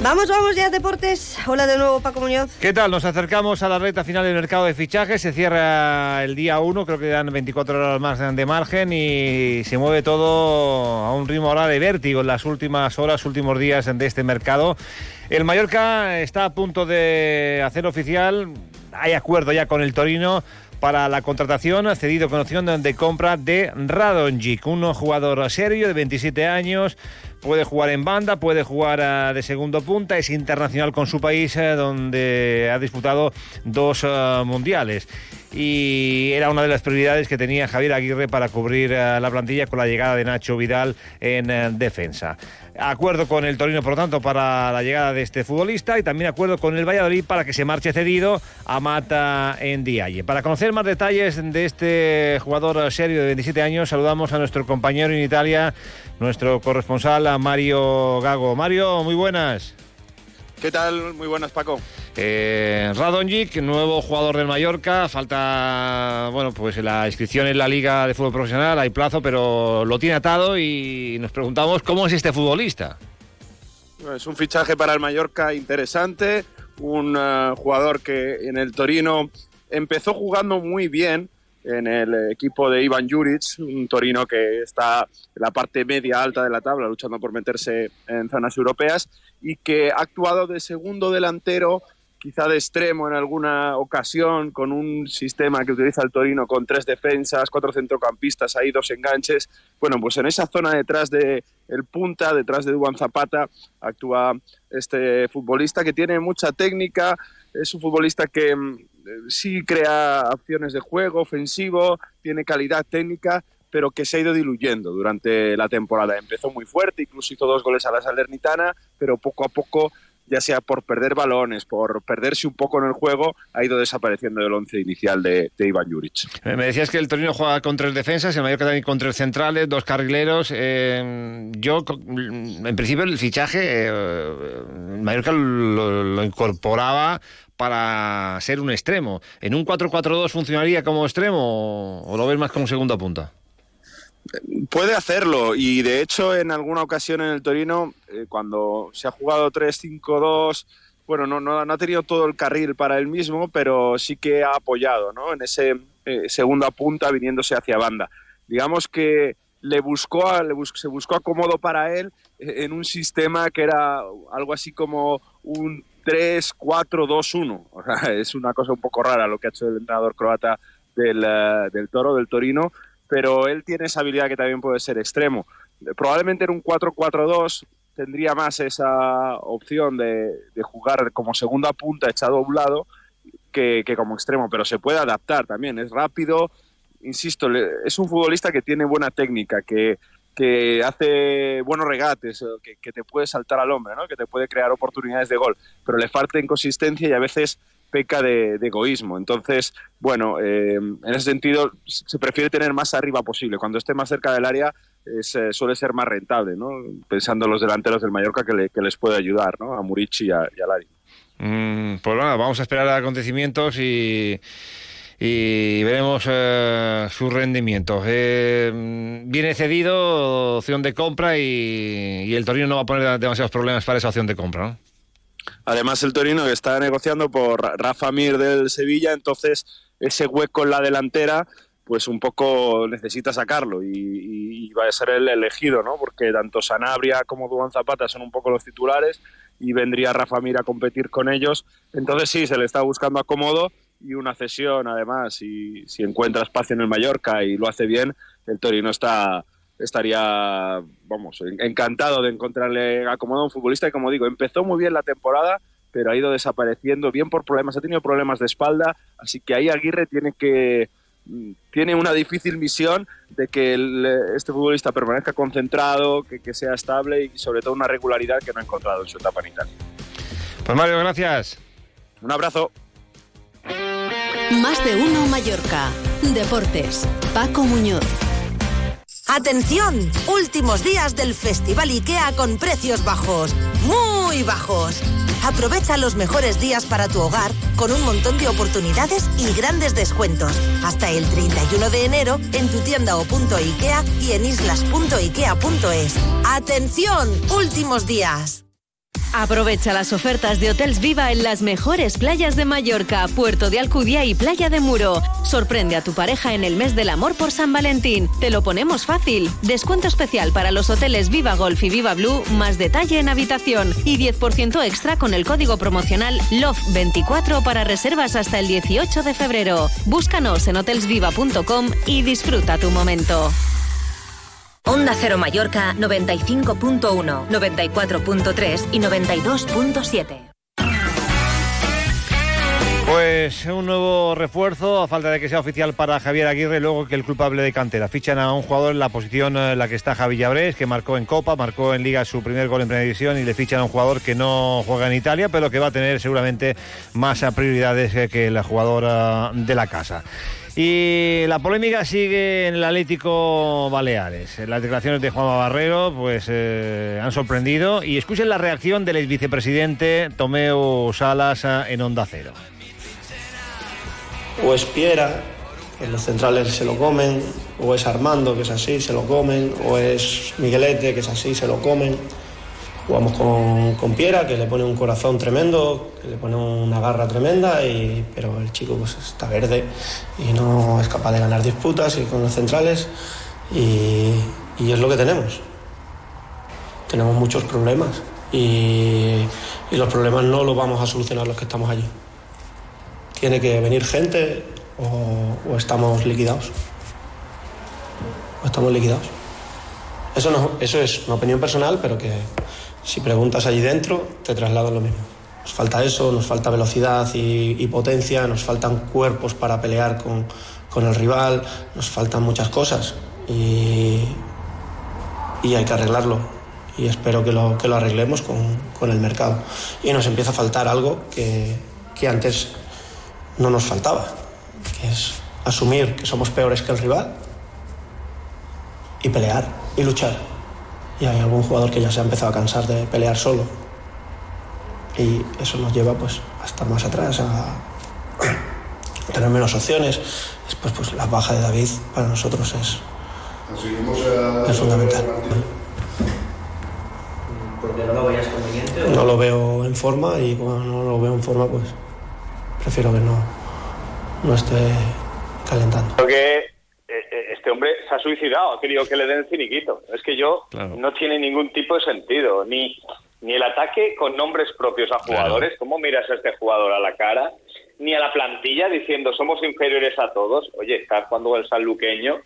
Vamos, vamos ya, deportes. Hola de nuevo, Paco Muñoz. ¿Qué tal? Nos acercamos a la recta final del mercado de fichajes. Se cierra el día 1, creo que dan 24 horas más de margen y se mueve todo a un ritmo ahora de vértigo en las últimas horas, últimos días de este mercado. El Mallorca está a punto de hacer oficial, hay acuerdo ya con el Torino para la contratación, cedido con opción de compra de Radonjic, un jugador serio de 27 años, puede jugar en banda, puede jugar eh, de segundo punta, es internacional con su país, eh, donde ha disputado dos eh, mundiales. Y era una de las prioridades que tenía Javier Aguirre para cubrir la plantilla con la llegada de Nacho Vidal en defensa. Acuerdo con el Torino, por tanto, para la llegada de este futbolista y también acuerdo con el Valladolid para que se marche cedido a Mata en Dialle. Para conocer más detalles de este jugador serio de 27 años, saludamos a nuestro compañero en Italia, nuestro corresponsal, Mario Gago. Mario, muy buenas. ¿Qué tal? Muy buenas, Paco. Eh, Radonjic, nuevo jugador del Mallorca, falta, bueno, pues la inscripción en la Liga de Fútbol Profesional, hay plazo, pero lo tiene atado y nos preguntamos cómo es este futbolista. Es un fichaje para el Mallorca interesante, un eh, jugador que en el Torino empezó jugando muy bien en el equipo de Ivan Juric, un Torino que está en la parte media alta de la tabla, luchando por meterse en zonas europeas, y que ha actuado de segundo delantero quizá de extremo en alguna ocasión, con un sistema que utiliza el Torino con tres defensas, cuatro centrocampistas, ahí dos enganches. Bueno, pues en esa zona detrás de punta, detrás de Duan Zapata, actúa este futbolista que tiene mucha técnica, es un futbolista que mm, sí crea opciones de juego ofensivo, tiene calidad técnica, pero que se ha ido diluyendo durante la temporada. Empezó muy fuerte, incluso hizo dos goles a la Salernitana, pero poco a poco ya sea por perder balones, por perderse un poco en el juego, ha ido desapareciendo del once inicial de, Iván Juric. Eh, me decías que el Torino juega con tres defensas, el Mallorca también con tres centrales, dos carrileros. Eh, yo, en principio, el fichaje, eh, el Mallorca lo, incorporaba para ser un extremo. ¿En un 4-4-2 funcionaría como extremo o, lo ves más como segunda punta? Puede hacerlo y de hecho en alguna ocasión en el Torino, eh, cuando se ha jugado 3-5-2, bueno, no, no, ha tenido todo el carril para él mismo, pero sí que ha apoyado ¿no? en ese eh, segunda punta viniéndose hacia banda. Digamos que le buscó, le se buscó acomodo para él eh, en un sistema que era algo así como un 3-4-2-1. O sea, es una cosa un poco rara lo que ha hecho el entrenador croata del, del Toro, del Torino, pero él tiene esa habilidad que también puede ser extremo. Probablemente en un 4-4-2 tendría más esa opción de, jugar como segunda punta echado a un lado que, como extremo, pero se puede adaptar también, es rápido, insisto, es un futbolista que tiene buena técnica, que, que hace buenos regates, que, te puede saltar al hombre, ¿no? que te puede crear oportunidades de gol, pero le falta inconsistencia y a veces peca de, egoísmo. Entonces, bueno, eh, en ese sentido se prefiere tener más arriba posible. Cuando esté más cerca del área eh, suele ser más rentable, ¿no? pensando en los delanteros del Mallorca que, les puede ayudar, ¿no? a Murici y a, Lari. Mm, pues nada, vamos a esperar a acontecimientos y, y veremos eh, su rendimiento. viene cedido, opción de compra y, y, el Torino no va a poner demasiados problemas para esa opción de compra, ¿no? Además, el Torino está negociando por Rafa Mir del Sevilla, entonces ese hueco en la delantera, pues un poco necesita sacarlo y, va a ser el elegido, ¿no? Porque tanto Sanabria como Duan Zapata son un poco los titulares y vendría Rafa Mir a competir con ellos. Entonces sí, se le está buscando acomodo y una cesión además. Y si encuentra espacio en el Mallorca y lo hace bien, el Torino está estaría, vamos, encantado de encontrarle acomodado a un futbolista y como digo, empezó muy bien la temporada, pero ha ido desapareciendo, bien por problemas, ha tenido problemas de espalda, así que ahí Aguirre tiene que mm, tiene una difícil misión de que este futbolista permanezca concentrado, que, que, sea estable y sobre todo una regularidad que no ha encontrado en su etapa en Italia. Pues Mario, gracias. Un abrazo. Más de uno Mallorca. Deportes. Paco Muñoz. Atención, últimos días del Festival IKEA con precios bajos. ¡Muy! bajos. Aprovecha los mejores días para tu hogar con un montón de oportunidades y grandes descuentos. Hasta el 31 de enero en tu tienda o punto IKEA y en islas.ikea.es. ¡Atención! Últimos días. Aprovecha las ofertas de Hotels Viva en las mejores playas de Mallorca, Puerto de Alcudia y Playa de Muro. Sorprende a tu pareja en el mes del amor por San Valentín. Te lo ponemos fácil. Descuento especial para los hoteles Viva Golf y Viva Blue, más detalle en habitación y 10% extra con el código promocional LOVE24 para reservas hasta el 18 de febrero. Búscanos en hotelsviva.com y disfruta tu momento. Onda Cero Mallorca 95.1, 94.3 y 92.7. Pues un nuevo refuerzo, a falta de que sea oficial para Javier Aguirre, luego que el culpable de cantera. Fichan a un jugador en la posición en la que está Javi Llabrés, que marcó en Copa, marcó en Liga su primer gol en Primera División y le fichan a un jugador que no juega en Italia, pero que va a tener seguramente más prioridades que el jugador de la casa. Y la polémica sigue en el Atlético Baleares. Las declaraciones de Juan Barrero pues, eh, han sorprendido y escuchen la reacción del ex vicepresidente Tomeo Salas eh, en Onda Cero. O es Piera, que los centrales se lo comen, o es Armando, que es así, se lo comen, o es Miguelete, que es así, se lo comen. Jugamos con, con, Piera, que le pone un corazón tremendo, que le pone una garra tremenda, y, pero el chico pues, está verde y no es capaz de ganar disputas y con los centrales, y, y es lo que tenemos. Tenemos muchos problemas y, y, los problemas no los vamos a solucionar los que estamos allí. Tiene que venir gente o, o estamos liquidados. O estamos liquidados. Eso, no, eso es una opinión personal, pero que, si preguntas allí dentro, te trasladan lo mismo. Nos falta eso, nos falta velocidad y, y potencia, nos faltan cuerpos para pelear con, con, el rival, nos faltan muchas cosas y, y hay que arreglarlo. Y espero que lo, que lo arreglemos con, con, el mercado. Y nos empieza a faltar algo que, que antes no nos faltaba, que es asumir que somos peores que el rival y pelear y luchar y hay algún jugador que ya se ha empezado a cansar de pelear solo. Y eso nos lleva pues, a estar más atrás, a tener menos opciones. Después, pues la baja de David para nosotros es, es fundamental. ¿Porque no lo veías conveniente? ¿o? No lo veo en forma y cuando no lo veo en forma, pues prefiero que no, no esté calentando. Porque hombre se ha suicidado, ha querido que le den finiquito. Es que yo claro. no tiene ningún tipo de sentido, ni, ni el ataque con nombres propios a jugadores, claro. ¿cómo miras a este jugador a la cara? Ni a la plantilla diciendo somos inferiores a todos. Oye, está jugando el sanluqueño,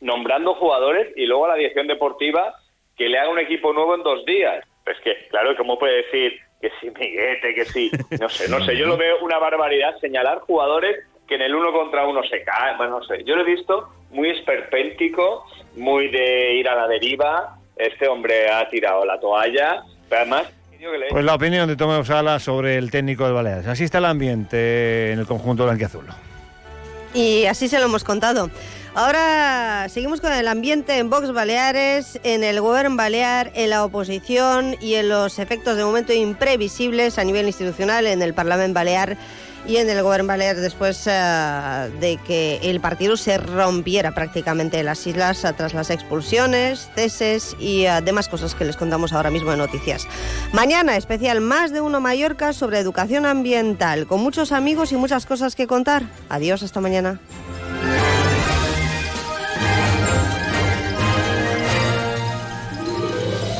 nombrando jugadores y luego a la dirección deportiva que le haga un equipo nuevo en dos días. Es que, claro, ¿cómo puede decir que sí, Miguete, que sí? No sé, no sé, yo lo veo una barbaridad señalar jugadores que en el uno contra uno se caen, bueno, no sé, yo lo he visto muy esperpéntico, muy de ir a la deriva. Este hombre ha tirado la toalla, pero además. Pues la opinión de Tomás Sala sobre el técnico de Baleares. Así está el ambiente en el conjunto blanquiazul. Y así se lo hemos contado. Ahora seguimos con el ambiente en Vox Baleares, en el Gobierno Balear, en la oposición y en los efectos de momento imprevisibles a nivel institucional en el Parlamento Balear y en el Gobierno Balear después uh, de que el partido se rompiera prácticamente en las islas tras las expulsiones, ceses y uh, demás cosas que les contamos ahora mismo en noticias. Mañana especial Más de Uno Mallorca sobre educación ambiental, con muchos amigos y muchas cosas que contar. Adiós, hasta mañana.